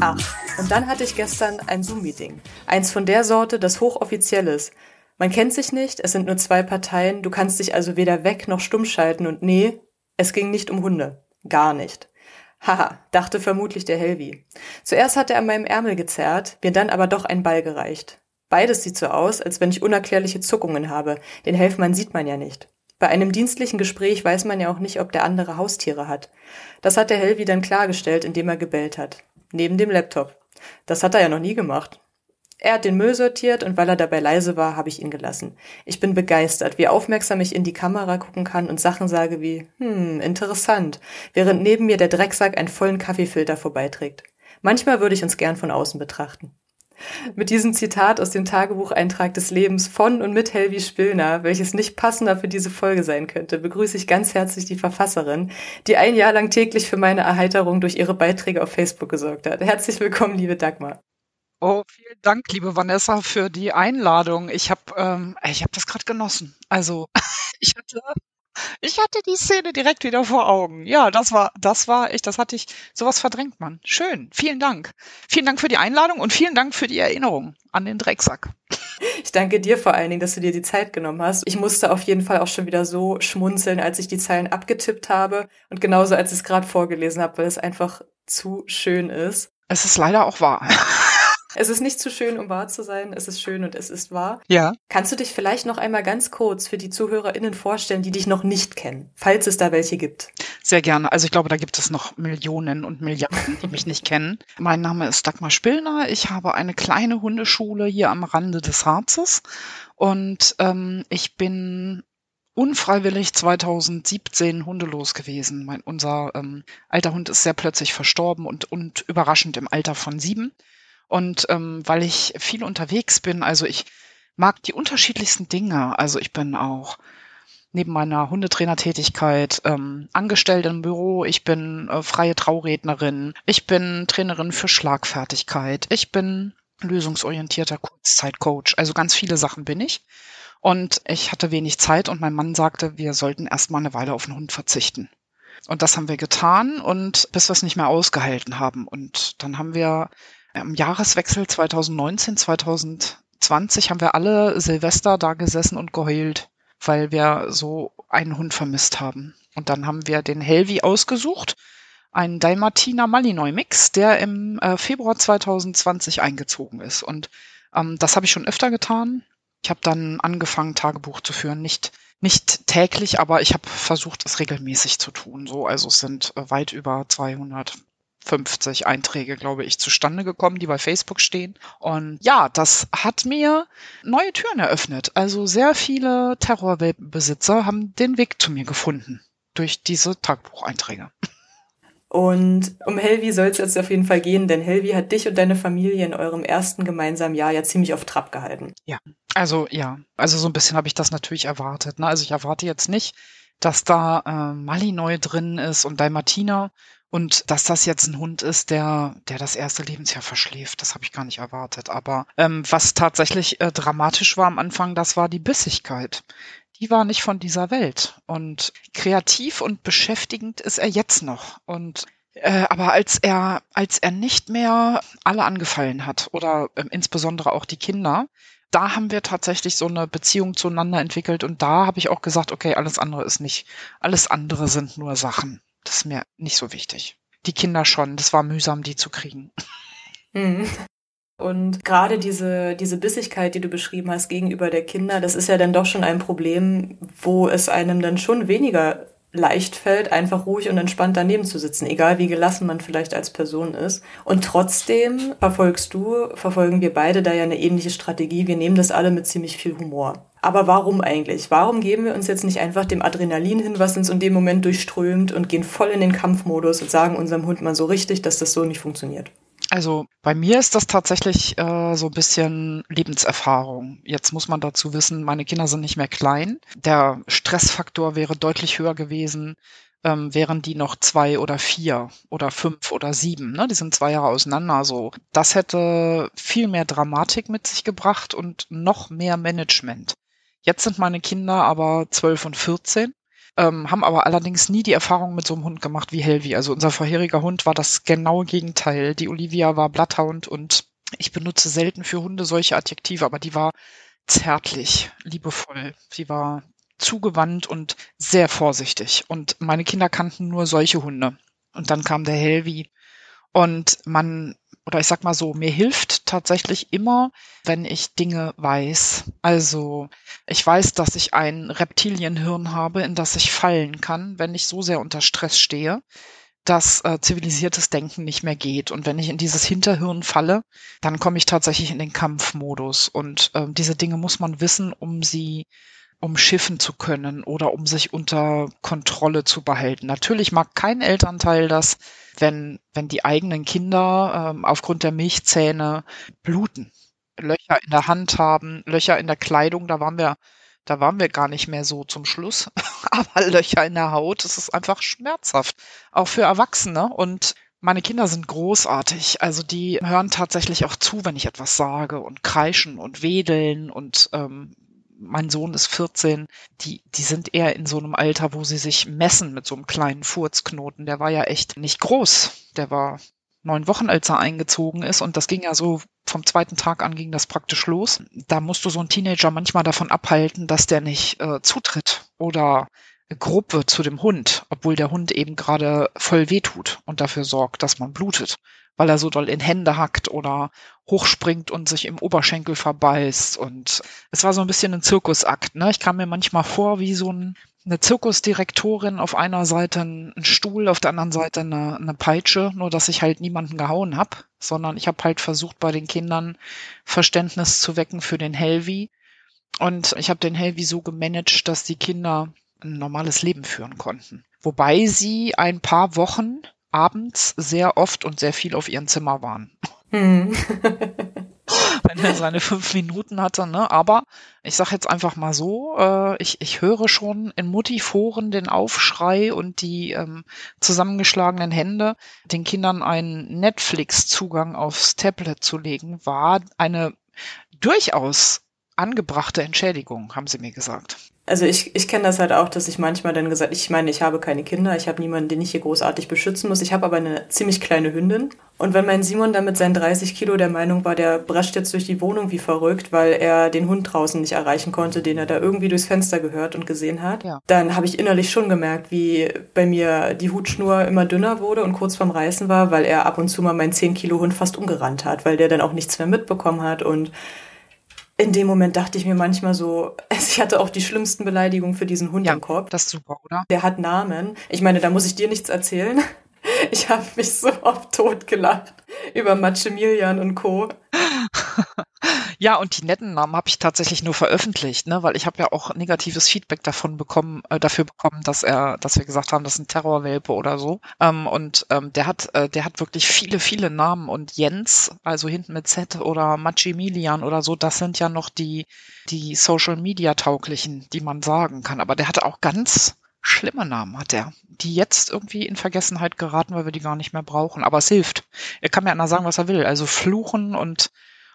Ach, und dann hatte ich gestern ein Zoom-Meeting. Eins von der Sorte, das hochoffiziell ist. Man kennt sich nicht, es sind nur zwei Parteien, du kannst dich also weder weg noch stumm schalten und nee, es ging nicht um Hunde. Gar nicht. Haha, dachte vermutlich der Helvi. Zuerst hat er an meinem Ärmel gezerrt, mir dann aber doch ein Ball gereicht. Beides sieht so aus, als wenn ich unerklärliche Zuckungen habe. Den Helfmann sieht man ja nicht. Bei einem dienstlichen Gespräch weiß man ja auch nicht, ob der andere Haustiere hat. Das hat der Helvi dann klargestellt, indem er gebellt hat neben dem Laptop. Das hat er ja noch nie gemacht. Er hat den Müll sortiert und weil er dabei leise war, habe ich ihn gelassen. Ich bin begeistert, wie aufmerksam ich in die Kamera gucken kann und Sachen sage wie, hm, interessant, während neben mir der Drecksack einen vollen Kaffeefilter vorbeiträgt. Manchmal würde ich uns gern von außen betrachten. Mit diesem Zitat aus dem Tagebucheintrag des Lebens von und mit Helvi Spillner, welches nicht passender für diese Folge sein könnte, begrüße ich ganz herzlich die Verfasserin, die ein Jahr lang täglich für meine Erheiterung durch ihre Beiträge auf Facebook gesorgt hat. Herzlich willkommen, liebe Dagmar. Oh, vielen Dank, liebe Vanessa, für die Einladung. Ich habe ähm, ich hab das gerade genossen. Also ich hatte ich hatte die Szene direkt wieder vor Augen. Ja, das war, das war ich, das hatte ich, sowas verdrängt man. Schön. Vielen Dank. Vielen Dank für die Einladung und vielen Dank für die Erinnerung an den Drecksack. Ich danke dir vor allen Dingen, dass du dir die Zeit genommen hast. Ich musste auf jeden Fall auch schon wieder so schmunzeln, als ich die Zeilen abgetippt habe und genauso als ich es gerade vorgelesen habe, weil es einfach zu schön ist. Es ist leider auch wahr. Es ist nicht zu schön, um wahr zu sein. Es ist schön und es ist wahr. Ja. Kannst du dich vielleicht noch einmal ganz kurz für die ZuhörerInnen vorstellen, die dich noch nicht kennen, falls es da welche gibt? Sehr gerne. Also ich glaube, da gibt es noch Millionen und Milliarden, die mich nicht kennen. Mein Name ist Dagmar Spillner. Ich habe eine kleine Hundeschule hier am Rande des Harzes und ähm, ich bin unfreiwillig 2017 hundelos gewesen. Mein, unser ähm, alter Hund ist sehr plötzlich verstorben und, und überraschend im Alter von sieben. Und ähm, weil ich viel unterwegs bin, also ich mag die unterschiedlichsten Dinge. Also ich bin auch neben meiner Hundetrainertätigkeit ähm, angestellt im Büro. Ich bin äh, freie Traurednerin. Ich bin Trainerin für Schlagfertigkeit. Ich bin lösungsorientierter Kurzzeitcoach. Also ganz viele Sachen bin ich. Und ich hatte wenig Zeit und mein Mann sagte, wir sollten erstmal eine Weile auf den Hund verzichten. Und das haben wir getan und bis wir es nicht mehr ausgehalten haben. Und dann haben wir im Jahreswechsel 2019, 2020 haben wir alle Silvester da gesessen und geheult, weil wir so einen Hund vermisst haben. Und dann haben wir den Helvi ausgesucht, einen Dalmatiner Malinois Mix, der im äh, Februar 2020 eingezogen ist. Und ähm, das habe ich schon öfter getan. Ich habe dann angefangen, Tagebuch zu führen. Nicht, nicht täglich, aber ich habe versucht, es regelmäßig zu tun. So, also es sind äh, weit über 200 50 Einträge, glaube ich, zustande gekommen, die bei Facebook stehen. Und ja, das hat mir neue Türen eröffnet. Also sehr viele Terrorwelpenbesitzer haben den Weg zu mir gefunden durch diese Tagebucheinträge. Und um Helvi soll es jetzt auf jeden Fall gehen, denn Helvi hat dich und deine Familie in eurem ersten gemeinsamen Jahr ja ziemlich auf Trab gehalten. Ja, also ja, also so ein bisschen habe ich das natürlich erwartet. Ne? Also ich erwarte jetzt nicht, dass da äh, Malinois drin ist und Dalmatiner und dass das jetzt ein Hund ist, der, der das erste Lebensjahr verschläft, das habe ich gar nicht erwartet. Aber ähm, was tatsächlich äh, dramatisch war am Anfang, das war die Bissigkeit. Die war nicht von dieser Welt. Und kreativ und beschäftigend ist er jetzt noch. Und äh, aber als er, als er nicht mehr alle angefallen hat oder äh, insbesondere auch die Kinder, da haben wir tatsächlich so eine Beziehung zueinander entwickelt und da habe ich auch gesagt, okay, alles andere ist nicht, alles andere sind nur Sachen. Das ist mir nicht so wichtig. Die Kinder schon, das war mühsam, die zu kriegen. Mhm. Und gerade diese, diese Bissigkeit, die du beschrieben hast gegenüber der Kinder, das ist ja dann doch schon ein Problem, wo es einem dann schon weniger leicht fällt, einfach ruhig und entspannt daneben zu sitzen, egal wie gelassen man vielleicht als Person ist. Und trotzdem verfolgst du, verfolgen wir beide da ja eine ähnliche Strategie. Wir nehmen das alle mit ziemlich viel Humor. Aber warum eigentlich? Warum geben wir uns jetzt nicht einfach dem Adrenalin hin, was uns in dem Moment durchströmt und gehen voll in den Kampfmodus und sagen unserem Hund mal so richtig, dass das so nicht funktioniert? Also bei mir ist das tatsächlich äh, so ein bisschen Lebenserfahrung. Jetzt muss man dazu wissen, meine Kinder sind nicht mehr klein. Der Stressfaktor wäre deutlich höher gewesen, ähm, wären die noch zwei oder vier oder fünf oder sieben. Ne? Die sind zwei Jahre auseinander. So, das hätte viel mehr Dramatik mit sich gebracht und noch mehr Management. Jetzt sind meine Kinder aber zwölf und vierzehn ähm, haben aber allerdings nie die Erfahrung mit so einem Hund gemacht wie Helvi. Also unser vorheriger Hund war das genaue Gegenteil. Die Olivia war Bloodhound und ich benutze selten für Hunde solche Adjektive, aber die war zärtlich, liebevoll. Sie war zugewandt und sehr vorsichtig. Und meine Kinder kannten nur solche Hunde. Und dann kam der Helvi. Und man oder ich sag mal so, mir hilft tatsächlich immer, wenn ich Dinge weiß. Also ich weiß, dass ich ein Reptilienhirn habe, in das ich fallen kann, wenn ich so sehr unter Stress stehe, dass äh, zivilisiertes Denken nicht mehr geht. Und wenn ich in dieses Hinterhirn falle, dann komme ich tatsächlich in den Kampfmodus. Und äh, diese Dinge muss man wissen, um sie umschiffen zu können oder um sich unter Kontrolle zu behalten. Natürlich mag kein Elternteil das, wenn, wenn die eigenen Kinder ähm, aufgrund der Milchzähne bluten, Löcher in der Hand haben, Löcher in der Kleidung, da waren wir, da waren wir gar nicht mehr so zum Schluss, aber Löcher in der Haut, das ist einfach schmerzhaft, auch für Erwachsene und meine Kinder sind großartig. Also die hören tatsächlich auch zu, wenn ich etwas sage und kreischen und wedeln und ähm, mein Sohn ist 14, die, die sind eher in so einem Alter, wo sie sich messen mit so einem kleinen Furzknoten. Der war ja echt nicht groß. Der war neun Wochen, als er eingezogen ist. Und das ging ja so vom zweiten Tag an ging das praktisch los. Da musst du so einen Teenager manchmal davon abhalten, dass der nicht äh, zutritt oder grob wird zu dem Hund, obwohl der Hund eben gerade voll wehtut und dafür sorgt, dass man blutet weil er so doll in Hände hackt oder hochspringt und sich im Oberschenkel verbeißt. Und es war so ein bisschen ein Zirkusakt. Ne? Ich kam mir manchmal vor wie so ein, eine Zirkusdirektorin auf einer Seite ein Stuhl, auf der anderen Seite eine, eine Peitsche, nur dass ich halt niemanden gehauen habe, sondern ich habe halt versucht, bei den Kindern Verständnis zu wecken für den Helvi. Und ich habe den Helvi so gemanagt, dass die Kinder ein normales Leben führen konnten. Wobei sie ein paar Wochen abends sehr oft und sehr viel auf ihrem Zimmer waren. Hm. Wenn er seine fünf Minuten hatte, ne? Aber ich sag jetzt einfach mal so, äh, ich, ich höre schon in Mutti-Foren den Aufschrei und die ähm, zusammengeschlagenen Hände, den Kindern einen Netflix-Zugang aufs Tablet zu legen, war eine durchaus angebrachte Entschädigung, haben sie mir gesagt. Also ich, ich kenne das halt auch, dass ich manchmal dann gesagt, ich meine, ich habe keine Kinder, ich habe niemanden, den ich hier großartig beschützen muss. Ich habe aber eine ziemlich kleine Hündin. Und wenn mein Simon dann mit seinen 30 Kilo der Meinung war, der brascht jetzt durch die Wohnung wie verrückt, weil er den Hund draußen nicht erreichen konnte, den er da irgendwie durchs Fenster gehört und gesehen hat, ja. dann habe ich innerlich schon gemerkt, wie bei mir die Hutschnur immer dünner wurde und kurz vorm Reißen war, weil er ab und zu mal meinen 10 Kilo Hund fast umgerannt hat, weil der dann auch nichts mehr mitbekommen hat und in dem Moment dachte ich mir manchmal so, ich hatte auch die schlimmsten Beleidigungen für diesen Hund ja, im Kopf. Das ist super, oder? Der hat Namen. Ich meine, da muss ich dir nichts erzählen. Ich habe mich so oft totgelacht über Maximilian und Co. Ja, und die netten Namen habe ich tatsächlich nur veröffentlicht, ne, weil ich habe ja auch negatives Feedback davon bekommen, äh, dafür bekommen, dass er, dass wir gesagt haben, das sind Terrorwelpe oder so. Ähm, und ähm, der hat, äh, der hat wirklich viele, viele Namen und Jens, also hinten mit Z oder Maximilian oder so, das sind ja noch die, die Social Media tauglichen, die man sagen kann. Aber der hatte auch ganz schlimme Namen hat er, die jetzt irgendwie in Vergessenheit geraten, weil wir die gar nicht mehr brauchen. Aber es hilft. Er kann mir einer sagen, was er will. Also fluchen und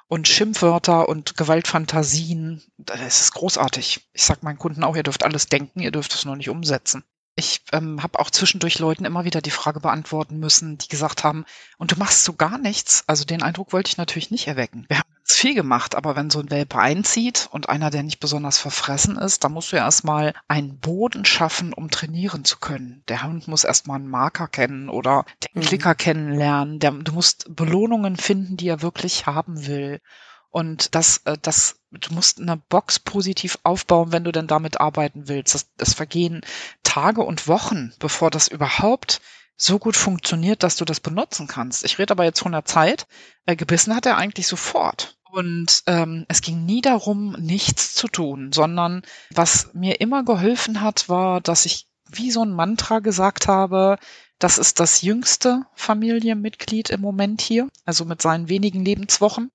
und Schimpfwörter und Gewaltfantasien. Das ist großartig. Ich sag meinen Kunden auch, ihr dürft alles denken, ihr dürft es nur nicht umsetzen. Ich ähm, habe auch zwischendurch Leuten immer wieder die Frage beantworten müssen, die gesagt haben, und du machst so gar nichts. Also den Eindruck wollte ich natürlich nicht erwecken. Wir haben ganz viel gemacht, aber wenn so ein Welpe einzieht und einer, der nicht besonders verfressen ist, dann musst du ja erstmal einen Boden schaffen, um trainieren zu können. Der Hund muss erstmal einen Marker kennen oder den mhm. Klicker kennenlernen. Der, du musst Belohnungen finden, die er wirklich haben will. Und das, äh, das, du musst eine Box positiv aufbauen, wenn du denn damit arbeiten willst. Das, das vergehen Tage und Wochen, bevor das überhaupt so gut funktioniert, dass du das benutzen kannst. Ich rede aber jetzt von der Zeit. Äh, gebissen hat er eigentlich sofort. Und ähm, es ging nie darum, nichts zu tun, sondern was mir immer geholfen hat, war, dass ich wie so ein Mantra gesagt habe, das ist das jüngste Familienmitglied im Moment hier, also mit seinen wenigen Lebenswochen.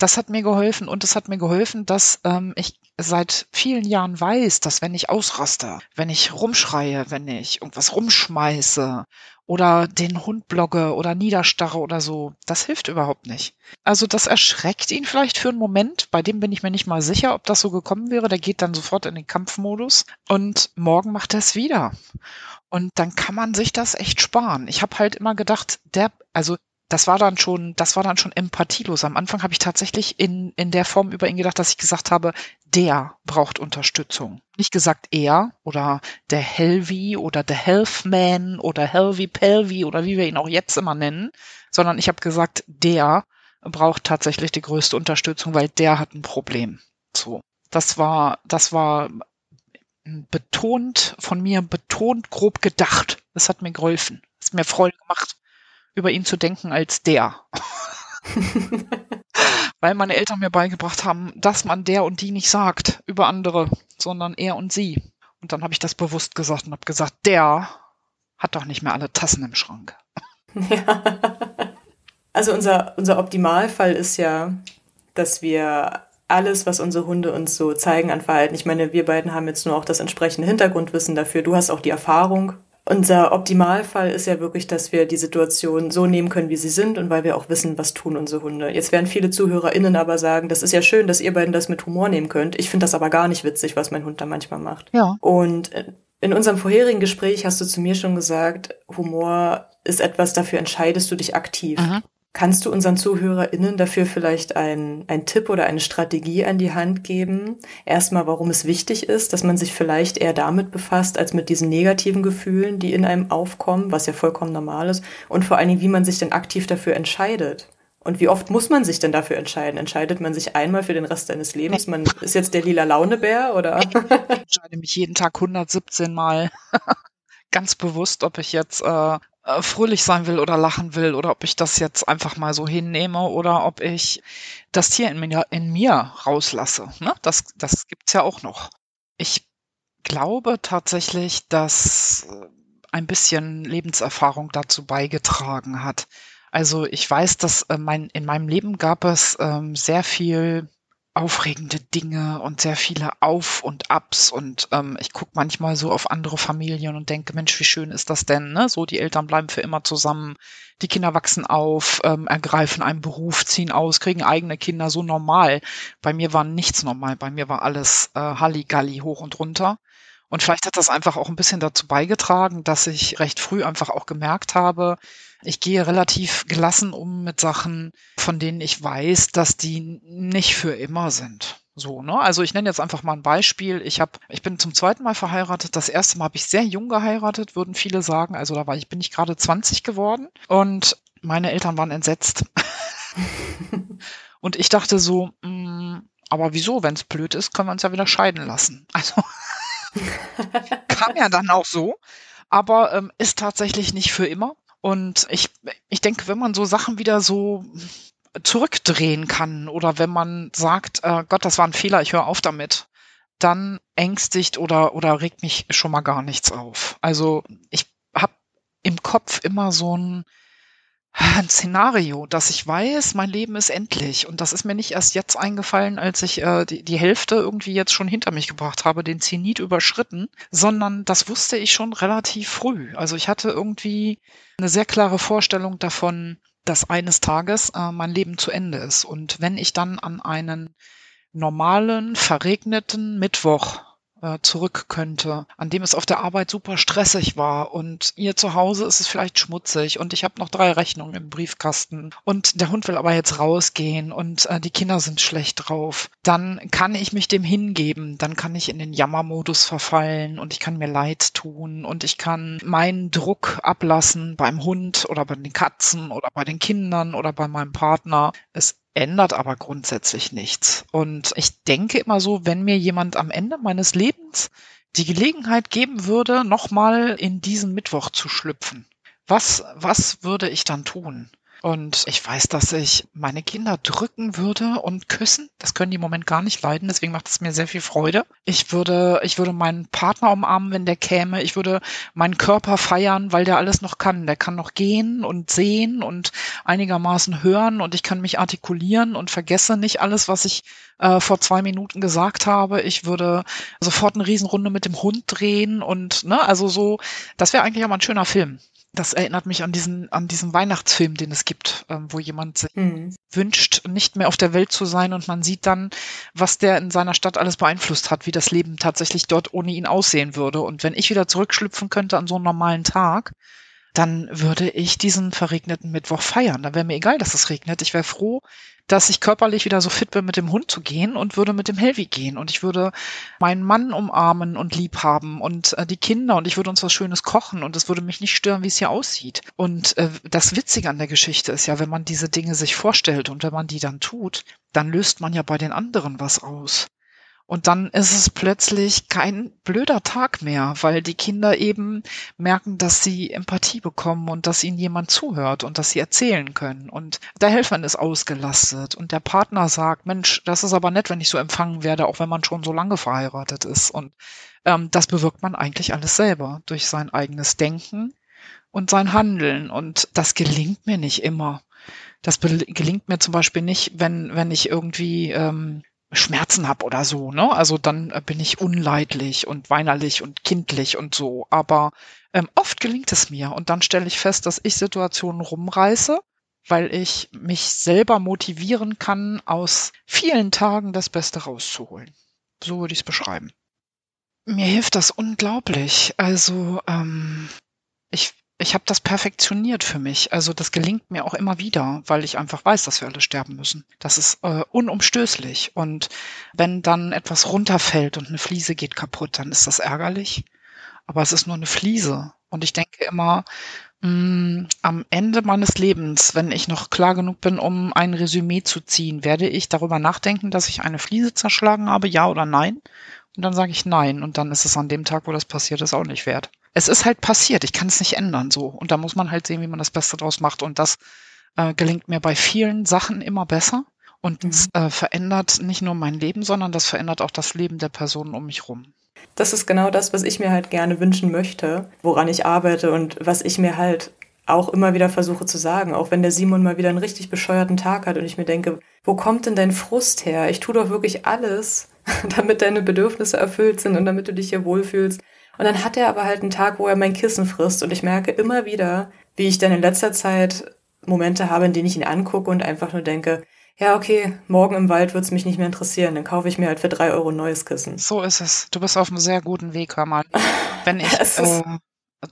Das hat mir geholfen und es hat mir geholfen, dass ähm, ich seit vielen Jahren weiß, dass wenn ich ausraste, wenn ich rumschreie, wenn ich irgendwas rumschmeiße oder den Hund blogge oder niederstarre oder so, das hilft überhaupt nicht. Also das erschreckt ihn vielleicht für einen Moment, bei dem bin ich mir nicht mal sicher, ob das so gekommen wäre, der geht dann sofort in den Kampfmodus und morgen macht er es wieder. Und dann kann man sich das echt sparen. Ich habe halt immer gedacht, der, also das war dann schon, das war dann schon empathielos. Am Anfang habe ich tatsächlich in, in der Form über ihn gedacht, dass ich gesagt habe, der braucht Unterstützung. Nicht gesagt er oder der Helvi oder der Healthman oder Helvi Pelvi oder wie wir ihn auch jetzt immer nennen, sondern ich habe gesagt, der braucht tatsächlich die größte Unterstützung, weil der hat ein Problem. So. Das war, das war betont von mir, betont grob gedacht. Das hat mir geholfen. Das hat mir Freude gemacht über ihn zu denken als der. Weil meine Eltern mir beigebracht haben, dass man der und die nicht sagt über andere, sondern er und sie. Und dann habe ich das bewusst gesagt und habe gesagt, der hat doch nicht mehr alle Tassen im Schrank. Ja. Also unser, unser Optimalfall ist ja, dass wir alles, was unsere Hunde uns so zeigen an Verhalten, ich meine, wir beiden haben jetzt nur auch das entsprechende Hintergrundwissen dafür. Du hast auch die Erfahrung unser Optimalfall ist ja wirklich, dass wir die Situation so nehmen können, wie sie sind und weil wir auch wissen, was tun unsere Hunde. Jetzt werden viele ZuhörerInnen aber sagen, das ist ja schön, dass ihr beiden das mit Humor nehmen könnt. Ich finde das aber gar nicht witzig, was mein Hund da manchmal macht. Ja. Und in unserem vorherigen Gespräch hast du zu mir schon gesagt, Humor ist etwas, dafür entscheidest du dich aktiv. Aha. Kannst du unseren ZuhörerInnen dafür vielleicht einen, einen Tipp oder eine Strategie an die Hand geben? Erstmal, warum es wichtig ist, dass man sich vielleicht eher damit befasst, als mit diesen negativen Gefühlen, die in einem aufkommen, was ja vollkommen normal ist. Und vor allen Dingen, wie man sich denn aktiv dafür entscheidet. Und wie oft muss man sich denn dafür entscheiden? Entscheidet man sich einmal für den Rest seines Lebens? Man ist jetzt der lila Launebär oder? Ich entscheide mich jeden Tag 117 Mal ganz bewusst, ob ich jetzt äh, äh, fröhlich sein will oder lachen will oder ob ich das jetzt einfach mal so hinnehme oder ob ich das Tier in mir, in mir rauslasse. Ne? Das, das gibt's ja auch noch. Ich glaube tatsächlich, dass äh, ein bisschen Lebenserfahrung dazu beigetragen hat. Also ich weiß, dass äh, mein, in meinem Leben gab es ähm, sehr viel aufregende Dinge und sehr viele Auf und Abs und ähm, ich gucke manchmal so auf andere Familien und denke, Mensch, wie schön ist das denn? Ne? So, die Eltern bleiben für immer zusammen, die Kinder wachsen auf, ähm, ergreifen einen Beruf, ziehen aus, kriegen eigene Kinder, so normal. Bei mir war nichts normal, bei mir war alles äh, Halligalli hoch und runter. Und vielleicht hat das einfach auch ein bisschen dazu beigetragen, dass ich recht früh einfach auch gemerkt habe, ich gehe relativ gelassen um mit Sachen, von denen ich weiß, dass die nicht für immer sind. So, ne? Also ich nenne jetzt einfach mal ein Beispiel. Ich habe, ich bin zum zweiten Mal verheiratet. Das erste Mal habe ich sehr jung geheiratet, würden viele sagen. Also da war ich, bin ich gerade 20 geworden und meine Eltern waren entsetzt. und ich dachte so, mh, mm, aber wieso, wenn es blöd ist, können wir uns ja wieder scheiden lassen. Also kam ja dann auch so, aber ähm, ist tatsächlich nicht für immer. Und ich, ich denke, wenn man so Sachen wieder so zurückdrehen kann oder wenn man sagt, äh, Gott, das war ein Fehler, ich höre auf damit, dann ängstigt oder, oder regt mich schon mal gar nichts auf. Also ich habe im Kopf immer so ein, ein Szenario, dass ich weiß, mein Leben ist endlich. Und das ist mir nicht erst jetzt eingefallen, als ich äh, die, die Hälfte irgendwie jetzt schon hinter mich gebracht habe, den Zenit überschritten, sondern das wusste ich schon relativ früh. Also ich hatte irgendwie eine sehr klare Vorstellung davon, dass eines Tages äh, mein Leben zu Ende ist. Und wenn ich dann an einen normalen, verregneten Mittwoch zurück könnte, an dem es auf der Arbeit super stressig war und ihr zu Hause ist es vielleicht schmutzig und ich habe noch drei Rechnungen im Briefkasten und der Hund will aber jetzt rausgehen und äh, die Kinder sind schlecht drauf, dann kann ich mich dem hingeben, dann kann ich in den Jammermodus verfallen und ich kann mir leid tun und ich kann meinen Druck ablassen beim Hund oder bei den Katzen oder bei den Kindern oder bei meinem Partner. Es ändert aber grundsätzlich nichts. Und ich denke immer so, wenn mir jemand am Ende meines Lebens die Gelegenheit geben würde, nochmal in diesen Mittwoch zu schlüpfen, was, was würde ich dann tun? Und ich weiß, dass ich meine Kinder drücken würde und küssen. Das können die im Moment gar nicht leiden, deswegen macht es mir sehr viel Freude. Ich würde, ich würde meinen Partner umarmen, wenn der käme. Ich würde meinen Körper feiern, weil der alles noch kann. Der kann noch gehen und sehen und einigermaßen hören und ich kann mich artikulieren und vergesse nicht alles, was ich äh, vor zwei Minuten gesagt habe. Ich würde sofort eine Riesenrunde mit dem Hund drehen und ne, also so, das wäre eigentlich auch mal ein schöner Film. Das erinnert mich an diesen, an diesen Weihnachtsfilm, den es gibt, ähm, wo jemand sich mhm. wünscht, nicht mehr auf der Welt zu sein und man sieht dann, was der in seiner Stadt alles beeinflusst hat, wie das Leben tatsächlich dort ohne ihn aussehen würde. Und wenn ich wieder zurückschlüpfen könnte an so einen normalen Tag, dann würde ich diesen verregneten Mittwoch feiern. Dann wäre mir egal, dass es regnet. Ich wäre froh, dass ich körperlich wieder so fit bin, mit dem Hund zu gehen und würde mit dem Helvi gehen. Und ich würde meinen Mann umarmen und lieb haben und äh, die Kinder und ich würde uns was Schönes kochen und es würde mich nicht stören, wie es hier aussieht. Und äh, das Witzige an der Geschichte ist ja, wenn man diese Dinge sich vorstellt und wenn man die dann tut, dann löst man ja bei den anderen was aus. Und dann ist es plötzlich kein blöder Tag mehr, weil die Kinder eben merken, dass sie Empathie bekommen und dass ihnen jemand zuhört und dass sie erzählen können. Und der Helfer ist ausgelastet und der Partner sagt, Mensch, das ist aber nett, wenn ich so empfangen werde, auch wenn man schon so lange verheiratet ist. Und ähm, das bewirkt man eigentlich alles selber durch sein eigenes Denken und sein Handeln. Und das gelingt mir nicht immer. Das gelingt mir zum Beispiel nicht, wenn, wenn ich irgendwie ähm, Schmerzen habe oder so, ne? Also dann äh, bin ich unleidlich und weinerlich und kindlich und so. Aber ähm, oft gelingt es mir und dann stelle ich fest, dass ich Situationen rumreiße, weil ich mich selber motivieren kann, aus vielen Tagen das Beste rauszuholen. So würde ich es beschreiben. Mir hilft das unglaublich. Also ähm, ich ich habe das perfektioniert für mich. Also das gelingt mir auch immer wieder, weil ich einfach weiß, dass wir alle sterben müssen. Das ist äh, unumstößlich. Und wenn dann etwas runterfällt und eine Fliese geht kaputt, dann ist das ärgerlich. Aber es ist nur eine Fliese. Und ich denke immer, mh, mm, am Ende meines Lebens, wenn ich noch klar genug bin, um ein Resümee zu ziehen, werde ich darüber nachdenken, dass ich eine Fliese zerschlagen habe, ja oder nein. Und dann sage ich nein. Und dann ist es an dem Tag, wo das passiert ist, auch nicht wert es ist halt passiert. Ich kann es nicht ändern so. Und da muss man halt sehen, wie man das Beste draus macht. Und das äh, gelingt mir bei vielen Sachen immer besser. Und mhm. äh, verändert nicht nur mein Leben, sondern das verändert auch das Leben der Personen um mich rum. Das ist genau das, was ich mir halt gerne wünschen möchte, woran ich arbeite und was ich mir halt auch immer wieder versuche zu sagen, auch wenn der Simon mal wieder einen richtig bescheuerten Tag hat und ich mir denke, wo kommt denn dein Frust her? Ich tue doch wirklich alles, damit deine Bedürfnisse erfüllt sind und damit du dich hier wohlfühlst. Und dann hat er aber halt einen Tag, wo er mein Kissen frisst und ich merke immer wieder, wie ich dann in letzter Zeit Momente habe, in denen ich ihn angucke und einfach nur denke, ja, okay, morgen im Wald wird es mich nicht mehr interessieren. Dann kaufe ich mir halt für drei Euro ein neues Kissen. So ist es. Du bist auf einem sehr guten Weg, hör mal. Wenn ich äh,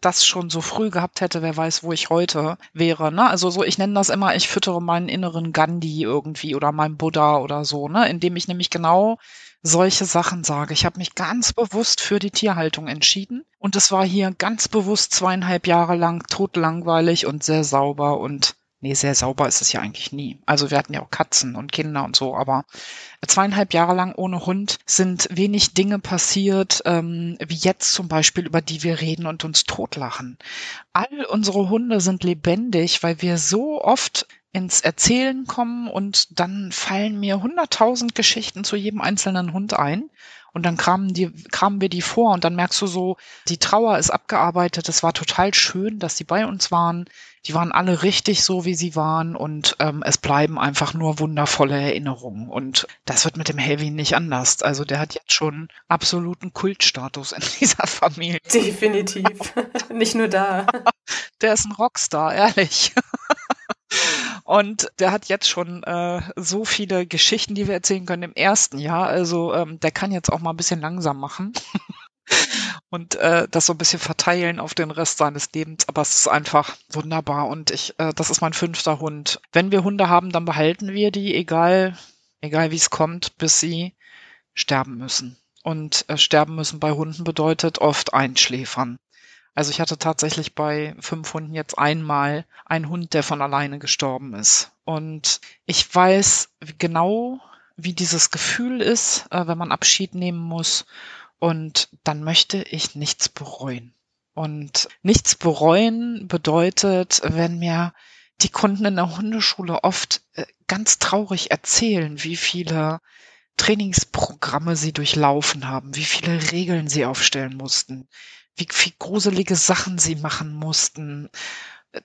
das schon so früh gehabt hätte, wer weiß, wo ich heute wäre. Ne? Also so, ich nenne das immer, ich füttere meinen inneren Gandhi irgendwie oder meinen Buddha oder so, ne? indem ich nämlich genau solche Sachen sage. Ich habe mich ganz bewusst für die Tierhaltung entschieden und es war hier ganz bewusst zweieinhalb Jahre lang totlangweilig und sehr sauber und Nee, sehr sauber ist es ja eigentlich nie. Also wir hatten ja auch Katzen und Kinder und so, aber zweieinhalb Jahre lang ohne Hund sind wenig Dinge passiert, ähm, wie jetzt zum Beispiel, über die wir reden und uns totlachen. All unsere Hunde sind lebendig, weil wir so oft ins Erzählen kommen und dann fallen mir hunderttausend Geschichten zu jedem einzelnen Hund ein. Und dann kramen, die, kramen wir die vor und dann merkst du so, die Trauer ist abgearbeitet. Es war total schön, dass sie bei uns waren. Die waren alle richtig so, wie sie waren und ähm, es bleiben einfach nur wundervolle Erinnerungen. Und das wird mit dem Heavy nicht anders. Also der hat jetzt schon absoluten Kultstatus in dieser Familie. Definitiv. nicht nur da. Der ist ein Rockstar, ehrlich. Und der hat jetzt schon äh, so viele Geschichten, die wir erzählen können im ersten Jahr. Also ähm, der kann jetzt auch mal ein bisschen langsam machen. und äh, das so ein bisschen verteilen auf den Rest seines Lebens. Aber es ist einfach wunderbar und ich, äh, das ist mein fünfter Hund. Wenn wir Hunde haben, dann behalten wir die, egal, egal wie es kommt, bis sie sterben müssen. Und äh, sterben müssen bei Hunden bedeutet oft einschläfern. Also ich hatte tatsächlich bei fünf Hunden jetzt einmal einen Hund, der von alleine gestorben ist. Und ich weiß genau, wie dieses Gefühl ist, äh, wenn man Abschied nehmen muss. Und dann möchte ich nichts bereuen. Und nichts bereuen bedeutet, wenn mir die Kunden in der Hundeschule oft äh, ganz traurig erzählen, wie viele Trainingsprogramme sie durchlaufen haben, wie viele Regeln sie aufstellen mussten, wie viel gruselige Sachen sie machen mussten.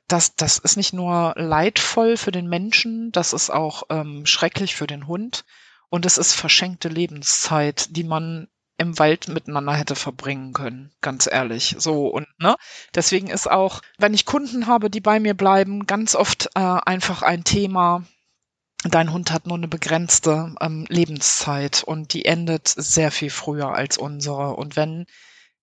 Das, das ist nicht nur leidvoll für den Menschen, das ist auch ähm, schrecklich für den Hund. Und es ist verschenkte Lebenszeit, die man im Wald miteinander hätte verbringen können, ganz ehrlich. So und ne, deswegen ist auch, wenn ich Kunden habe, die bei mir bleiben, ganz oft äh, einfach ein Thema. Dein Hund hat nur eine begrenzte ähm, Lebenszeit und die endet sehr viel früher als unsere. Und wenn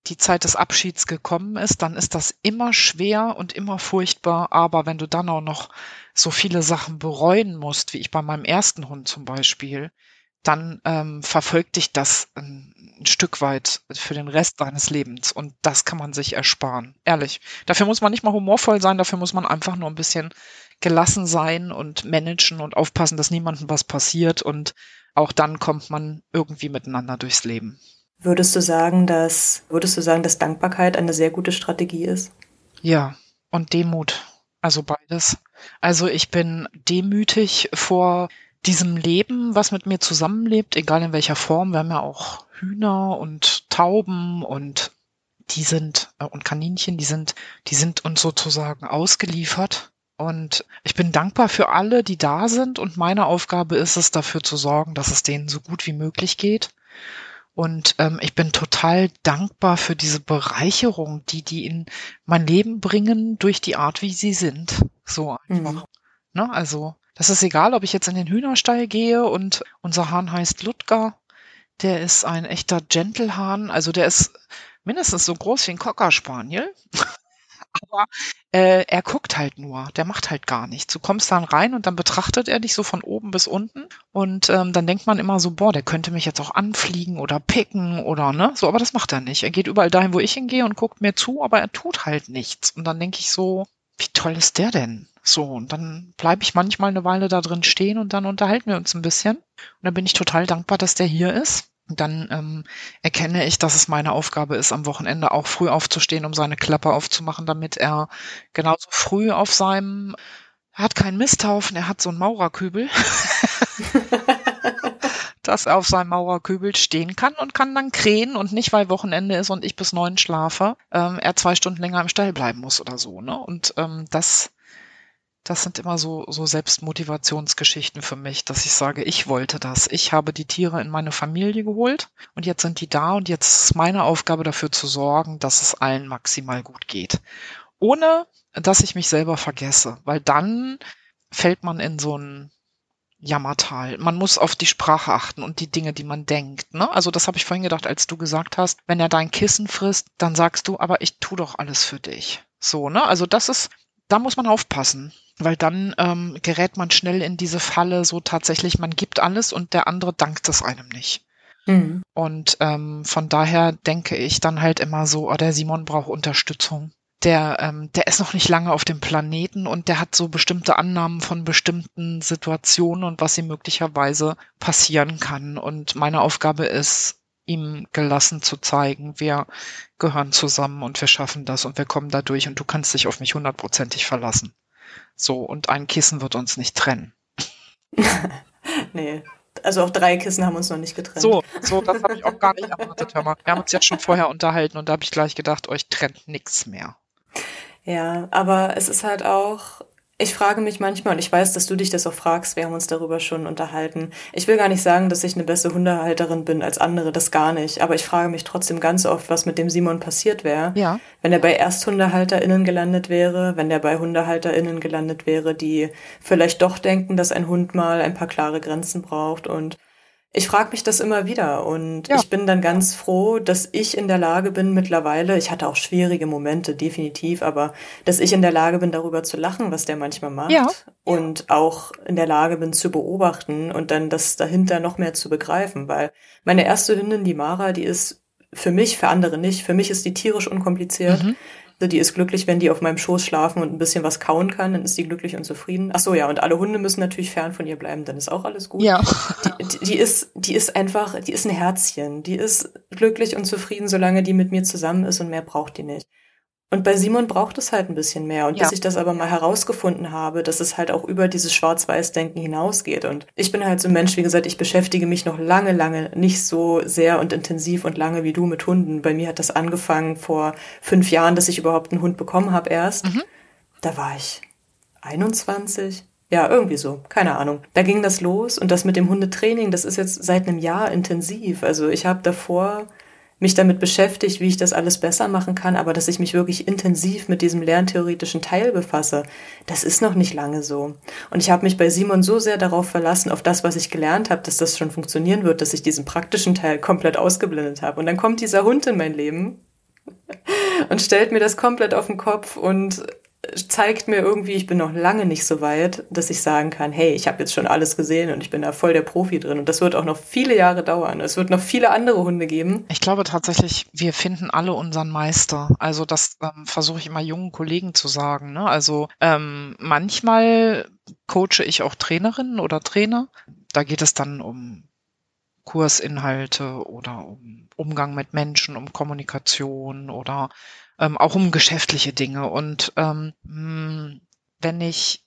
die Zeit des Abschieds gekommen ist, dann ist das immer schwer und immer furchtbar. Aber wenn du dann auch noch so viele Sachen bereuen musst, wie ich bei meinem ersten Hund zum Beispiel, dann ähm, verfolgt dich das ein, ein, Stück weit für den Rest deines Lebens. Und das kann man sich ersparen. Ehrlich. Dafür muss man nicht mal humorvoll sein, dafür muss man einfach nur ein bisschen gelassen sein und managen und aufpassen, dass niemandem was passiert. Und auch dann kommt man irgendwie miteinander durchs Leben. Würdest du sagen, dass, würdest du sagen, dass Dankbarkeit eine sehr gute Strategie ist? Ja, und Demut. Also beides. Also ich bin demütig vor diesem Leben, was mit mir zusammenlebt, egal in welcher Form. Wir haben ja auch Hühner und Tauben und die sind äh, und Kaninchen, die sind, die sind uns sozusagen ausgeliefert. Und ich bin dankbar für alle, die da sind. Und meine Aufgabe ist es, dafür zu sorgen, dass es denen so gut wie möglich geht. Und ähm, ich bin total dankbar für diese Bereicherung, die die in mein Leben bringen durch die Art, wie sie sind. So einfach. Mhm. Ne? Also das ist egal, ob ich jetzt in den Hühnerstall gehe und unser Hahn heißt Ludger. Der ist ein echter Gentlehahn. Also der ist mindestens so groß wie ein Cocker Spaniel. Aber äh, er guckt halt nur, der macht halt gar nichts. Du kommst dann rein und dann betrachtet er dich so von oben bis unten und ähm, dann denkt man immer so, boah, der könnte mich jetzt auch anfliegen oder picken oder ne, so, aber das macht er nicht. Er geht überall dahin, wo ich hingehe und guckt mir zu, aber er tut halt nichts. Und dann denke ich so, wie toll ist der denn? So, und dann bleibe ich manchmal eine Weile da drin stehen und dann unterhalten wir uns ein bisschen. Und da bin ich total dankbar, dass der hier ist. Dann ähm, erkenne ich, dass es meine Aufgabe ist, am Wochenende auch früh aufzustehen, um seine Klappe aufzumachen, damit er genauso früh auf seinem, er hat keinen Misthaufen, er hat so einen Maurerkübel. dass er auf seinem Maurerkübel stehen kann und kann dann krähen und nicht, weil Wochenende ist und ich bis neun schlafe, ähm, er zwei Stunden länger im Stall bleiben muss oder so. Ne? Und ähm, das, das sind immer so, so Selbstmotivationsgeschichten für mich, dass ich sage, ich wollte das. Ich habe die Tiere in meine Familie geholt und jetzt sind die da und jetzt ist meine Aufgabe dafür zu sorgen, dass es allen maximal gut geht. Ohne, dass ich mich selber vergesse, weil dann fällt man in so ein Jammertal. Man muss auf die Sprache achten und die Dinge, die man denkt. Ne? Also das habe ich vorhin gedacht, als du gesagt hast, wenn er dein Kissen frisst, dann sagst du, aber ich tu doch alles für dich. So, ne? Also das ist, da muss man aufpassen, weil dann ähm, gerät man schnell in diese Falle, so tatsächlich, man gibt alles und der andere dankt es einem nicht. Mhm. Und ähm, von daher denke ich dann halt immer so, oh, der Simon braucht Unterstützung der, ähm, der ist noch nicht lange auf dem Planeten und der hat so bestimmte Annahmen von bestimmten Situationen und was ihm möglicherweise passieren kann. Und meine Aufgabe ist, ihm gelassen zu zeigen, wir gehören zusammen und wir schaffen das und wir kommen da durch und du kannst dich auf mich hundertprozentig verlassen. So, und ein Kissen wird uns nicht trennen. nee, also auch drei Kissen haben uns noch nicht getrennt. So, so, das habe ich auch gar nicht erwartet, hör mal. Wir haben uns jetzt schon vorher unterhalten und da habe ich gleich gedacht, euch trennt nichts mehr. Ja, aber es ist halt auch, ich frage mich manchmal, und ich weiß, dass du dich das auch fragst, wir haben uns darüber schon unterhalten. Ich will gar nicht sagen, dass ich eine bessere Hundehalterin bin als andere, das gar nicht. Aber ich frage mich trotzdem ganz oft, was mit dem Simon passiert wäre, ja. wenn er bei ErsthundehalterInnen gelandet wäre, wenn der bei HundehalterInnen gelandet wäre, die vielleicht doch denken, dass ein Hund mal ein paar klare Grenzen braucht und ich frage mich das immer wieder und ja. ich bin dann ganz froh, dass ich in der Lage bin mittlerweile, ich hatte auch schwierige Momente, definitiv, aber dass ich in der Lage bin, darüber zu lachen, was der manchmal macht ja. und auch in der Lage bin zu beobachten und dann das dahinter noch mehr zu begreifen, weil meine erste Hündin, die Mara, die ist für mich, für andere nicht, für mich ist die tierisch unkompliziert. Mhm. Die ist glücklich, wenn die auf meinem Schoß schlafen und ein bisschen was kauen kann, dann ist die glücklich und zufrieden. Ach so, ja, und alle Hunde müssen natürlich fern von ihr bleiben, dann ist auch alles gut. Ja. Die, die, ist, die ist einfach, die ist ein Herzchen. Die ist glücklich und zufrieden, solange die mit mir zusammen ist und mehr braucht die nicht. Und bei Simon braucht es halt ein bisschen mehr. Und ja. bis ich das aber mal herausgefunden habe, dass es halt auch über dieses Schwarz-Weiß-Denken hinausgeht. Und ich bin halt so ein Mensch, wie gesagt, ich beschäftige mich noch lange, lange nicht so sehr und intensiv und lange wie du mit Hunden. Bei mir hat das angefangen vor fünf Jahren, dass ich überhaupt einen Hund bekommen habe erst. Mhm. Da war ich 21. Ja, irgendwie so. Keine Ahnung. Da ging das los und das mit dem Hundetraining, das ist jetzt seit einem Jahr intensiv. Also ich habe davor mich damit beschäftigt, wie ich das alles besser machen kann, aber dass ich mich wirklich intensiv mit diesem lerntheoretischen Teil befasse, das ist noch nicht lange so. Und ich habe mich bei Simon so sehr darauf verlassen, auf das, was ich gelernt habe, dass das schon funktionieren wird, dass ich diesen praktischen Teil komplett ausgeblendet habe. Und dann kommt dieser Hund in mein Leben und stellt mir das komplett auf den Kopf und zeigt mir irgendwie, ich bin noch lange nicht so weit, dass ich sagen kann, hey, ich habe jetzt schon alles gesehen und ich bin da voll der Profi drin. Und das wird auch noch viele Jahre dauern. Es wird noch viele andere Hunde geben. Ich glaube tatsächlich, wir finden alle unseren Meister. Also das ähm, versuche ich immer jungen Kollegen zu sagen. Ne? Also ähm, manchmal coache ich auch Trainerinnen oder Trainer. Da geht es dann um Kursinhalte oder um Umgang mit Menschen, um Kommunikation oder ähm, auch um geschäftliche Dinge. Und ähm, hm, wenn ich,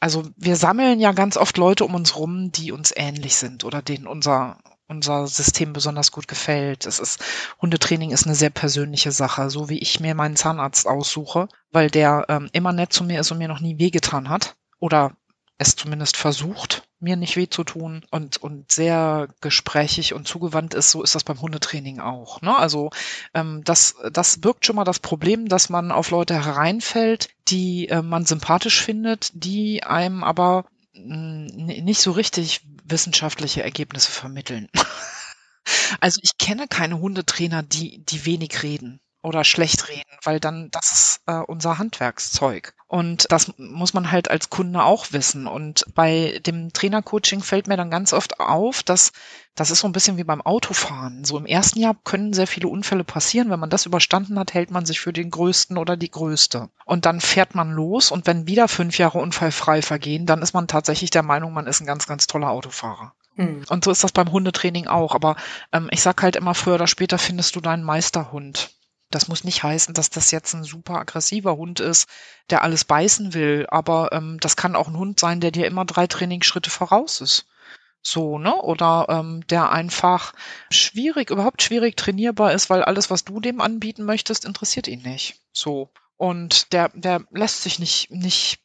also wir sammeln ja ganz oft Leute um uns rum, die uns ähnlich sind oder denen unser unser System besonders gut gefällt. Es ist Hundetraining ist eine sehr persönliche Sache, so wie ich mir meinen Zahnarzt aussuche, weil der ähm, immer nett zu mir ist und mir noch nie wehgetan hat oder es zumindest versucht, mir nicht weh zu tun und, und sehr gesprächig und zugewandt ist, so ist das beim Hundetraining auch. Ne? Also ähm, das, das birgt schon mal das Problem, dass man auf Leute hereinfällt, die äh, man sympathisch findet, die einem aber mm, nicht so richtig wissenschaftliche Ergebnisse vermitteln. also ich kenne keine Hundetrainer, die, die wenig reden oder schlecht reden, weil dann das ist äh, unser Handwerkszeug. Und das muss man halt als Kunde auch wissen. Und bei dem Trainercoaching fällt mir dann ganz oft auf, dass das ist so ein bisschen wie beim Autofahren. So im ersten Jahr können sehr viele Unfälle passieren. Wenn man das überstanden hat, hält man sich für den Größten oder die Größte. Und dann fährt man los und wenn wieder fünf Jahre unfallfrei vergehen, dann ist man tatsächlich der Meinung, man ist ein ganz, ganz toller Autofahrer. Hm. Und so ist das beim Hundetraining auch. Aber ähm, ich sag halt immer, früher oder später findest du deinen Meisterhund. Das muss nicht heißen, dass das jetzt ein super aggressiver Hund ist, der alles beißen will, aber ähm, das kann auch ein Hund sein, der dir immer drei Trainingsschritte voraus ist. So, ne? Oder ähm, der einfach schwierig, überhaupt schwierig trainierbar ist, weil alles, was du dem anbieten möchtest, interessiert ihn nicht. So. Und der, der lässt sich nicht, nicht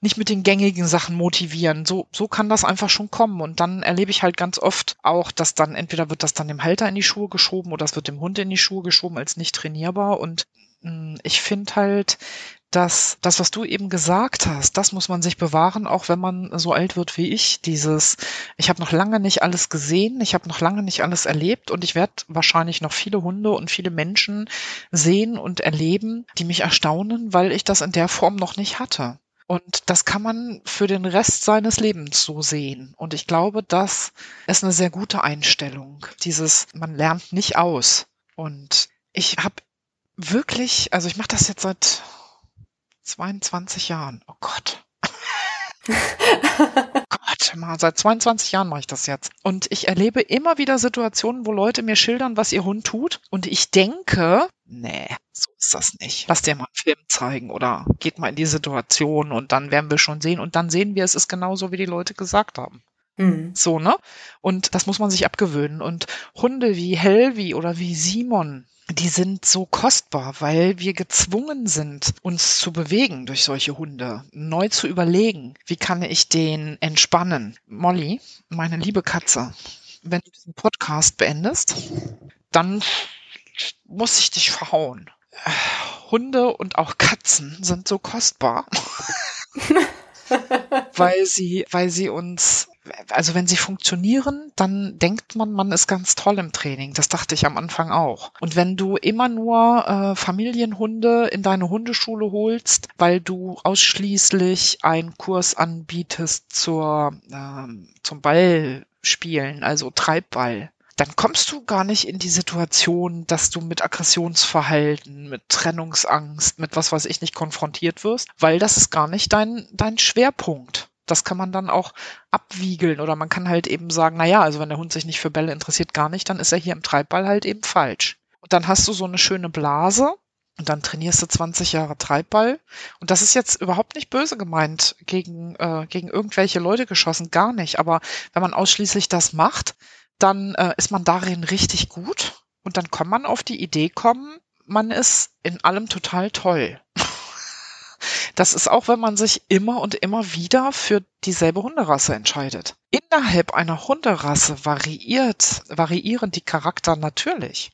nicht mit den gängigen Sachen motivieren. So, so kann das einfach schon kommen. Und dann erlebe ich halt ganz oft auch, dass dann entweder wird das dann dem Halter in die Schuhe geschoben oder es wird dem Hund in die Schuhe geschoben als nicht trainierbar. Und mh, hm, ich finde halt, dass das, was du eben gesagt hast, das muss man sich bewahren, auch wenn man so alt wird wie ich. Dieses, ich habe noch lange nicht alles gesehen, ich habe noch lange nicht alles erlebt und ich werde wahrscheinlich noch viele Hunde und viele Menschen sehen und erleben, die mich erstaunen, weil ich das in der Form noch nicht hatte. Und das kann man für den Rest seines Lebens so sehen. Und ich glaube, das ist eine sehr gute Einstellung. Dieses, man lernt nicht aus. Und ich habe wirklich, also ich mache das jetzt seit 22 Jahren. Oh Gott. Mal, seit 22 Jahren mache ich das jetzt. Und ich erlebe immer wieder Situationen, wo Leute mir schildern, was ihr Hund tut. Und ich denke, nee, so ist das nicht. Lass dir mal einen Film zeigen oder geht mal in die Situation und dann werden wir schon sehen. Und dann sehen wir, es ist genauso, wie die Leute gesagt haben. Mhm. So, ne? Und das muss man sich abgewöhnen. Und Hunde wie Helvi oder wie Simon, die sind so kostbar, weil wir gezwungen sind, uns zu bewegen durch solche Hunde, neu zu überlegen, wie kann ich den entspannen. Molly, meine liebe Katze, wenn du diesen Podcast beendest, dann muss ich dich verhauen. Hunde und auch Katzen sind so kostbar. weil sie, weil sie uns, also wenn sie funktionieren, dann denkt man, man ist ganz toll im Training. Das dachte ich am Anfang auch. Und wenn du immer nur äh, Familienhunde in deine Hundeschule holst, weil du ausschließlich einen Kurs anbietest zur, ähm, zum Ballspielen, also Treibball, dann kommst du gar nicht in die Situation, dass du mit Aggressionsverhalten, mit Trennungsangst, mit was weiß ich nicht konfrontiert wirst, weil das ist gar nicht dein, dein Schwerpunkt. Das kann man dann auch abwiegeln oder man kann halt eben sagen, na ja, also wenn der Hund sich nicht für Bälle interessiert, gar nicht, dann ist er hier im Treibball halt eben falsch. Und dann hast du so eine schöne Blase, Und dann trainierst du 20 Jahre Treibball. Und das ist jetzt überhaupt nicht böse gemeint gegen, äh, gegen irgendwelche Leute geschossen, gar nicht. Aber wenn man ausschließlich das macht, dann äh, ist man darin richtig gut. Und dann kann man auf die Idee kommen, man ist in allem total toll. Das ist auch, wenn man sich immer und immer wieder für dieselbe Hunderasse entscheidet. Innerhalb einer Hunderasse variiert, variieren die Charakter natürlich.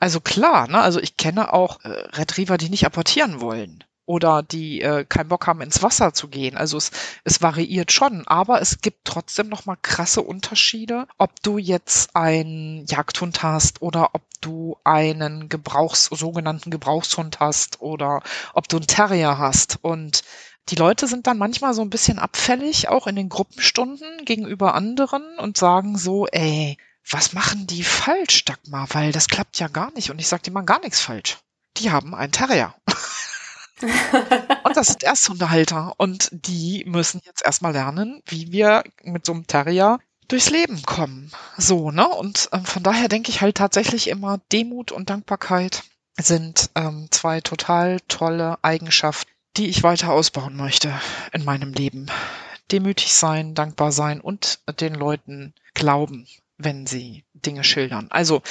Also klar, ne, also ich kenne auch äh, Retriever, die nicht apportieren wollen oder die äh, keinen Bock haben, ins Wasser zu gehen. Also es, es variiert schon, aber es gibt trotzdem noch mal krasse Unterschiede, ob du jetzt einen Jagdhund hast oder ob du einen Gebrauchs sogenannten Gebrauchshund hast oder ob du einen Terrier hast und die Leute sind dann manchmal so ein bisschen abfällig, auch in den Gruppenstunden gegenüber anderen und sagen so, ey, was machen die falsch, Dagmar? Weil das klappt ja gar nicht. Und ich sage, die machen gar nichts falsch. Die haben einen Terrier. und das sind Ersthundehalter. Und die müssen jetzt erstmal lernen, wie wir mit so einem Terrier durchs Leben kommen. So, ne? Und ähm, von daher denke ich halt tatsächlich immer, Demut und Dankbarkeit sind ähm, zwei total tolle Eigenschaften, die ich weiter ausbauen möchte in meinem Leben. Demütig sein, dankbar sein und den Leuten glauben wenn sie Dinge schildern. Also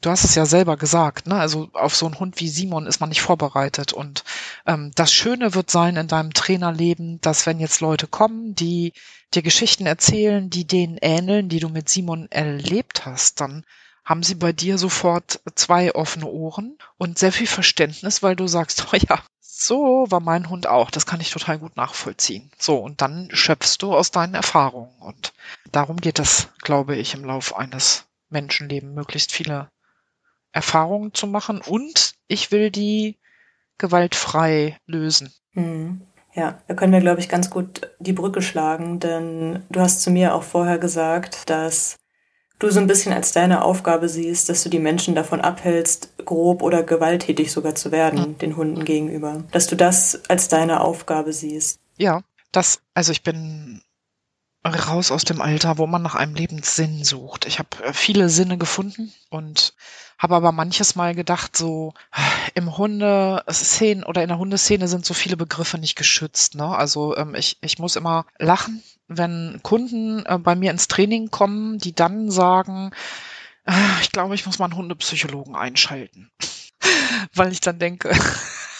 du hast es ja selber gesagt, ne? Also auf so einen Hund wie Simon ist man nicht vorbereitet. Und ähm, das Schöne wird sein in deinem Trainerleben, dass wenn jetzt Leute kommen, die dir Geschichten erzählen, die denen ähneln, die du mit Simon erlebt hast, dann haben sie bei dir sofort zwei offene Ohren und sehr viel Verständnis, weil du sagst, oh ja, so war mein Hund auch. Das kann ich total gut nachvollziehen. So, und dann schöpfst du aus deinen Erfahrungen. Und darum geht es, glaube ich, im Lauf eines Menschenlebens, möglichst viele Erfahrungen zu machen. Und ich will die gewaltfrei lösen. Hm. Ja, da können wir, glaube ich, ganz gut die Brücke schlagen, denn du hast zu mir auch vorher gesagt, dass du so ein bisschen als deine Aufgabe siehst, dass du die Menschen davon abhältst, grob oder gewalttätig sogar zu werden, mhm. den Hunden gegenüber. Dass du das als deine Aufgabe siehst. Ja, das, also ich bin raus aus dem Alter, wo man nach einem Lebenssinn sucht. Ich habe äh, viele Sinne gefunden und habe aber manches Mal gedacht, so im Hundeszenen oder in der Hundeszene sind so viele Begriffe nicht geschützt. Ne? Also ähm, ich, ich muss immer lachen, wenn Kunden äh, bei mir ins Training kommen, die dann sagen, äh, ich glaube, ich muss mal einen Hundepsychologen einschalten. Weil ich dann denke,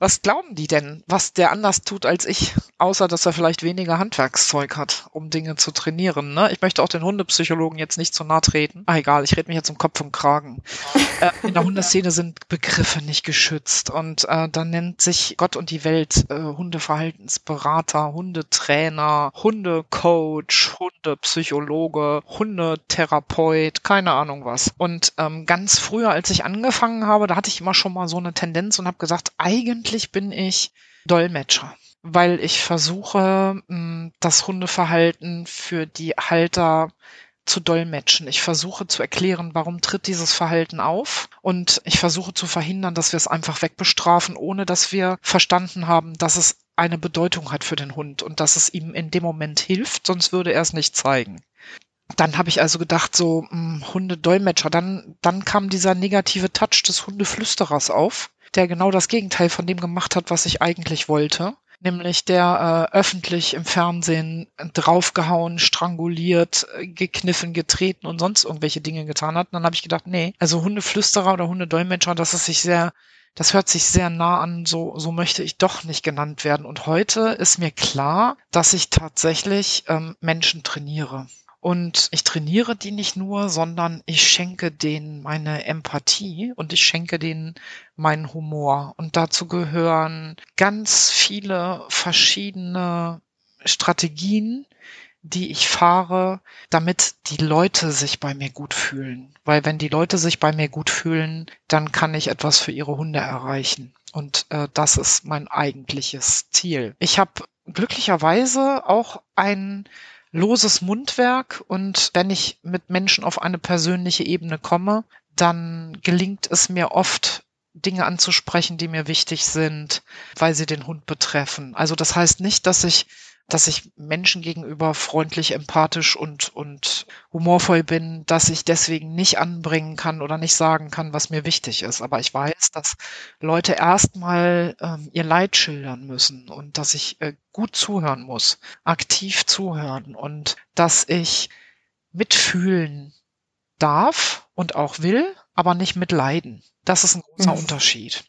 was glauben die denn, was der anders tut als ich, außer dass er vielleicht weniger Handwerkszeug hat, um Dinge zu trainieren? Ne? Ich möchte auch den Hundepsychologen jetzt nicht zu nahe treten. Ah, egal, ich rede mich jetzt um Kopf und Kragen. äh, in der Hundeszene sind Begriffe nicht geschützt und äh, dann nennt sich Gott und die Welt äh, Hundeverhaltensberater, Hundetrainer, Hundecoach, Hundepsychologe, Hundetherapeut, keine Ahnung was. Und ähm, ganz früher, als ich angefangen habe, da hatte ich immer schon mal so eine Tendenz und habe gesagt, eigentlich eigentlich bin ich Dolmetscher, weil ich versuche, mm, das Hundeverhalten für die Halter zu dolmetschen. Ich versuche zu erklären, warum tritt dieses Verhalten auf und ich versuche zu verhindern, dass wir es einfach wegbestrafen, ohne dass wir verstanden haben, dass es eine Bedeutung hat für den Hund und dass es ihm in dem Moment hilft, sonst würde er es nicht zeigen. Dann habe ich also gedacht, so mm, Hundedolmetscher, dann, dann kam dieser negative Touch des Hundeflüsterers auf der genau das Gegenteil von dem gemacht hat, was ich eigentlich wollte. Nämlich der äh, öffentlich im Fernsehen draufgehauen, stranguliert, gekniffen, getreten und sonst irgendwelche Dinge getan hat. Und dann habe ich gedacht, nee, also Hundeflüsterer oder Hundedolmetscher, das ist sich sehr, das hört sich sehr nah an, so, so möchte ich doch nicht genannt werden. Und heute ist mir klar, dass ich tatsächlich ähm, Menschen trainiere. Und ich trainiere die nicht nur, sondern ich schenke denen meine Empathie und ich schenke denen meinen Humor. Und dazu gehören ganz viele verschiedene Strategien, die ich fahre, damit die Leute sich bei mir gut fühlen. Weil wenn die Leute sich bei mir gut fühlen, dann kann ich etwas für ihre Hunde erreichen. Und äh, das ist mein eigentliches Ziel. Ich habe glücklicherweise auch ein loses Mundwerk und wenn ich mit Menschen auf eine persönliche Ebene komme, dann gelingt es mir oft, Dinge anzusprechen, die mir wichtig sind, weil sie den Hund betreffen. Also das heißt nicht, dass ich dass ich Menschen gegenüber freundlich, empathisch und, und humorvoll bin, dass ich deswegen nicht anbringen kann oder nicht sagen kann, was mir wichtig ist. Aber ich weiß, dass Leute erstmal ähm, ihr Leid schildern müssen und dass ich äh, gut zuhören muss, aktiv zuhören und dass ich mitfühlen darf und auch will, aber nicht mitleiden. Das ist ein großer mhm. Unterschied.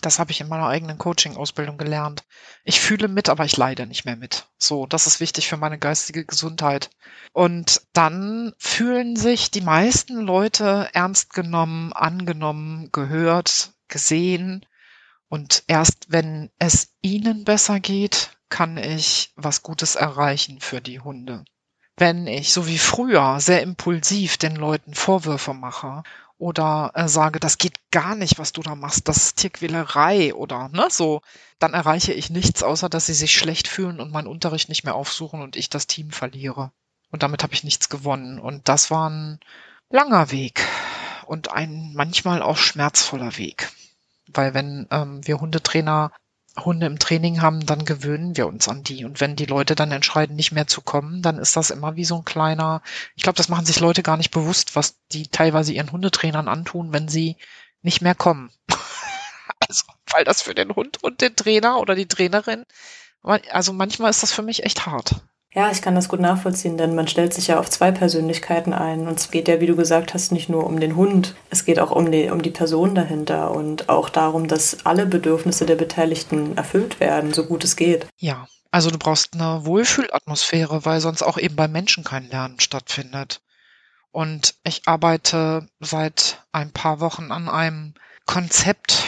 Das habe ich in meiner eigenen Coaching-Ausbildung gelernt. Ich fühle mit, aber ich leide nicht mehr mit. So, das ist wichtig für meine geistige Gesundheit. Und dann fühlen sich die meisten Leute ernst genommen, angenommen, gehört, gesehen. Und erst wenn es ihnen besser geht, kann ich was Gutes erreichen für die Hunde. Wenn ich, so wie früher, sehr impulsiv den Leuten Vorwürfe mache oder äh, sage, das geht gar nicht, was du da machst, das ist Tierquälerei oder ne, so, dann erreiche ich nichts, außer dass sie sich schlecht fühlen und meinen Unterricht nicht mehr aufsuchen und ich das Team verliere. Und damit habe ich nichts gewonnen. Und das war ein langer Weg und ein manchmal auch schmerzvoller Weg. Weil wenn ähm, wir Hundetrainer Hunde im Training haben, dann gewöhnen wir uns an die. Und wenn die Leute dann entscheiden, nicht mehr zu kommen, dann ist das immer wie so ein kleiner, ich glaube, das machen sich Leute gar nicht bewusst, was die teilweise ihren Hundetrainern antun, wenn sie nicht mehr kommen. also, weil das für den Hund und den Trainer oder die Trainerin, also manchmal ist das für mich echt hart. Ja, ich kann das gut nachvollziehen, denn man stellt sich ja auf zwei Persönlichkeiten ein. Und es geht ja, wie du gesagt hast, nicht nur um den Hund, es geht auch um die, um die Person dahinter und auch darum, dass alle Bedürfnisse der Beteiligten erfüllt werden, so gut es geht. Ja, also du brauchst eine Wohlfühlatmosphäre, weil sonst auch eben bei Menschen kein Lernen stattfindet. Und ich arbeite seit ein paar Wochen an einem Konzept.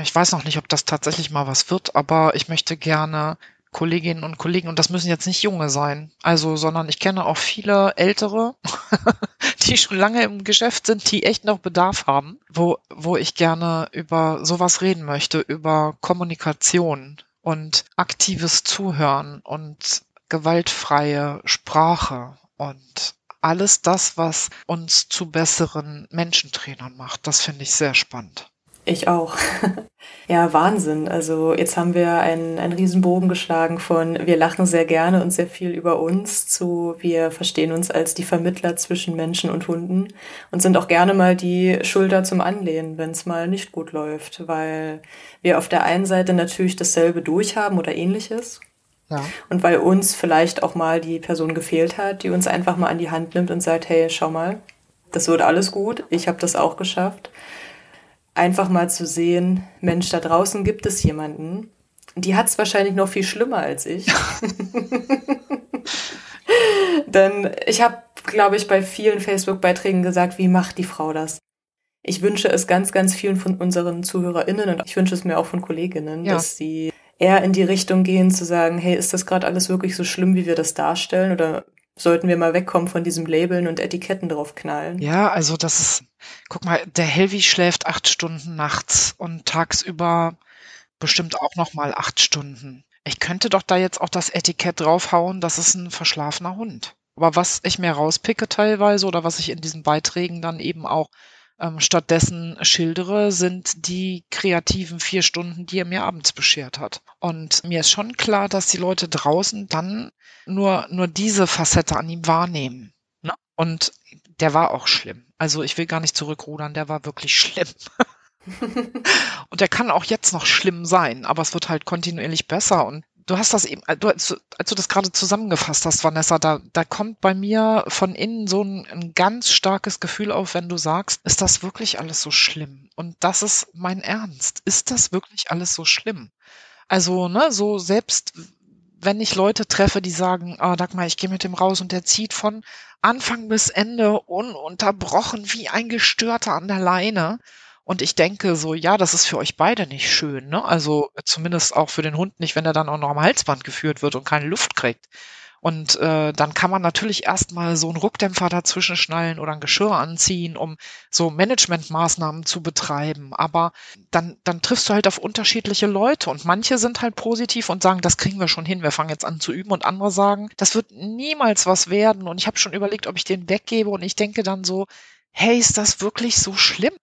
Ich weiß noch nicht, ob das tatsächlich mal was wird, aber ich möchte gerne Kolleginnen und Kollegen, und das müssen jetzt nicht junge sein, also, sondern ich kenne auch viele ältere, die schon lange im Geschäft sind, die echt noch Bedarf haben, wo, wo ich gerne über sowas reden möchte, über Kommunikation und aktives Zuhören und gewaltfreie Sprache und alles das, was uns zu besseren Menschentrainern macht. Das finde ich sehr spannend. Ich auch. ja, Wahnsinn. Also jetzt haben wir einen, einen Riesenbogen geschlagen von wir lachen sehr gerne und sehr viel über uns zu wir verstehen uns als die Vermittler zwischen Menschen und Hunden und sind auch gerne mal die Schulter zum Anlehnen, wenn es mal nicht gut läuft, weil wir auf der einen Seite natürlich dasselbe durchhaben oder ähnliches. Ja. Und weil uns vielleicht auch mal die Person gefehlt hat, die uns einfach mal an die Hand nimmt und sagt, hey, schau mal, das wird alles gut, ich habe das auch geschafft einfach mal zu sehen, Mensch, da draußen gibt es jemanden, die hat es wahrscheinlich noch viel schlimmer als ich. Denn ich habe, glaube ich, bei vielen Facebook-Beiträgen gesagt, wie macht die Frau das? Ich wünsche es ganz, ganz vielen von unseren ZuhörerInnen und ich wünsche es mir auch von Kolleginnen, ja. dass sie eher in die Richtung gehen, zu sagen, hey, ist das gerade alles wirklich so schlimm, wie wir das darstellen? Oder sollten wir mal wegkommen von diesem Labeln und Etiketten draufknallen. Ja, also das ist, guck mal, der Helvi schläft acht Stunden nachts und tagsüber bestimmt auch noch mal acht Stunden. Ich könnte doch da jetzt auch das Etikett draufhauen, das ist ein verschlafener Hund. Aber was ich mir rauspicke teilweise oder was ich in diesen Beiträgen dann eben auch ähm, stattdessen schildere, sind die kreativen vier Stunden, die er mir abends beschert hat. Und mir ist schon klar, dass die Leute draußen dann nur, nur diese Facette an ihm wahrnehmen. Ne? Und der war auch schlimm. Also ich will gar nicht zurückrudern, der war wirklich schlimm. und der kann auch jetzt noch schlimm sein, aber es wird halt kontinuierlich besser. Und du hast das eben, du, als, du das gerade zusammengefasst hast, Vanessa, da, da kommt bei mir von innen so ein, ein ganz starkes Gefühl auf, wenn du sagst, ist das wirklich alles so schlimm? Und das ist mein Ernst. Ist das wirklich alles so schlimm? Also, ne, so selbst wenn ich Leute treffe, die sagen, ah, Dagmar, ich gehe mit dem raus und der zieht von Anfang bis Ende ununterbrochen wie ein Gestörter an der Leine und ich denke so, ja, das ist für euch beide nicht schön, ne? Also zumindest auch für den Hund nicht, wenn er dann auch noch am Halsband geführt wird und keine Luft kriegt. Und äh, dann kann man natürlich erstmal so einen Ruckdämpfer dazwischen schnallen oder ein Geschirr anziehen, um so Managementmaßnahmen zu betreiben. Aber dann, dann triffst du halt auf unterschiedliche Leute und manche sind halt positiv und sagen, das kriegen wir schon hin, wir fangen jetzt an zu üben und andere sagen, das wird niemals was werden. Und ich habe schon überlegt, ob ich den weggebe und ich denke dann so, hey, ist das wirklich so schlimm?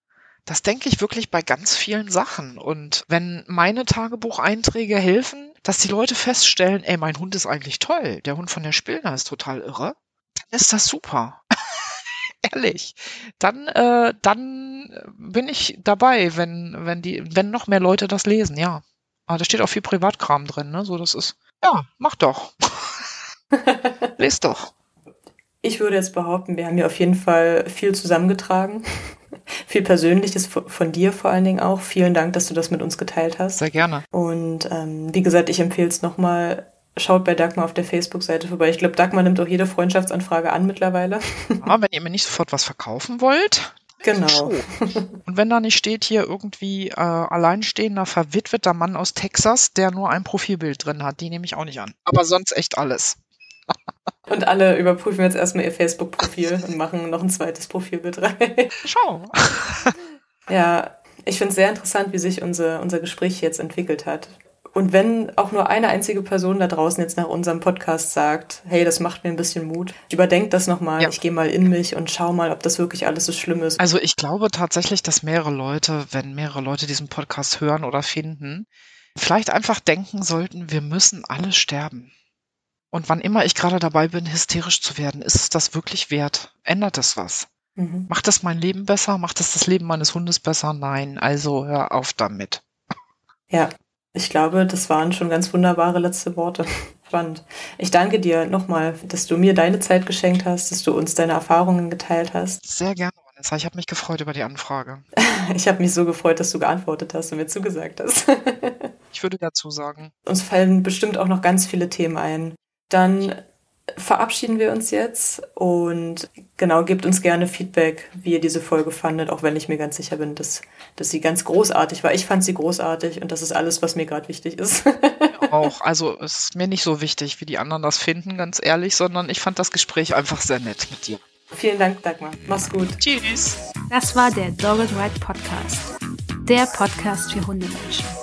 Das denke ich wirklich bei ganz vielen Sachen. Und wenn meine Tagebucheinträge helfen, dass die Leute feststellen, ey, mein Hund ist eigentlich toll, der Hund von der Spillner ist total irre, dann ist das super. Ehrlich. Dann, äh, dann bin ich dabei, wenn, wenn die, wenn noch mehr Leute das lesen, ja. Aber da steht auch viel Privatkram drin, ne? So, das ist, ja, mach doch. Lest doch. Ich würde jetzt behaupten, wir haben hier auf jeden Fall viel zusammengetragen. Viel Persönliches von dir vor allen Dingen auch. Vielen Dank, dass du das mit uns geteilt hast. Sehr gerne. Und ähm, wie gesagt, ich empfehle es nochmal. Schaut bei Dagmar auf der Facebook-Seite vorbei. Ich glaube, Dagmar nimmt auch jede Freundschaftsanfrage an mittlerweile. Aber wenn ihr mir nicht sofort was verkaufen wollt, Genau. Und wenn da nicht steht hier irgendwie äh, alleinstehender, verwitweter Mann aus Texas, der nur ein Profilbild drin hat, die nehme ich auch nicht an. Aber sonst echt alles. Und alle überprüfen jetzt erstmal ihr Facebook-Profil und machen noch ein zweites Profilbild rein. Schau. ja, ich finde es sehr interessant, wie sich unser, unser Gespräch jetzt entwickelt hat. Und wenn auch nur eine einzige Person da draußen jetzt nach unserem Podcast sagt, hey, das macht mir ein bisschen Mut, ich überdenke das nochmal, ja. ich gehe mal in mich und schau mal, ob das wirklich alles so schlimm ist. Also ich glaube tatsächlich, dass mehrere Leute, wenn mehrere Leute diesen Podcast hören oder finden, vielleicht einfach denken sollten, wir müssen alle sterben. Und wann immer ich gerade dabei bin, hysterisch zu werden, ist es das wirklich wert? Ändert es was? Mhm. Macht das mein Leben besser? Macht das das Leben meines Hundes besser? Nein. Also hör auf damit. Ja, ich glaube, das waren schon ganz wunderbare letzte Worte. Spannend. Ich danke dir nochmal, dass du mir deine Zeit geschenkt hast, dass du uns deine Erfahrungen geteilt hast. Sehr gerne, Vanessa. Ich habe mich gefreut über die Anfrage. ich habe mich so gefreut, dass du geantwortet hast und mir zugesagt hast. ich würde dazu sagen. Uns fallen bestimmt auch noch ganz viele Themen ein. Dann verabschieden wir uns jetzt und genau, gebt uns gerne Feedback, wie ihr diese Folge fandet, auch wenn ich mir ganz sicher bin, dass, dass sie ganz großartig war. Ich fand sie großartig und das ist alles, was mir gerade wichtig ist. auch, also es ist mir nicht so wichtig, wie die anderen das finden, ganz ehrlich, sondern ich fand das Gespräch einfach sehr nett mit dir. Vielen Dank, Dagmar. Mach's gut. Tschüss. Das war der Dogged Ride Podcast. Der Podcast für Hundemenschen.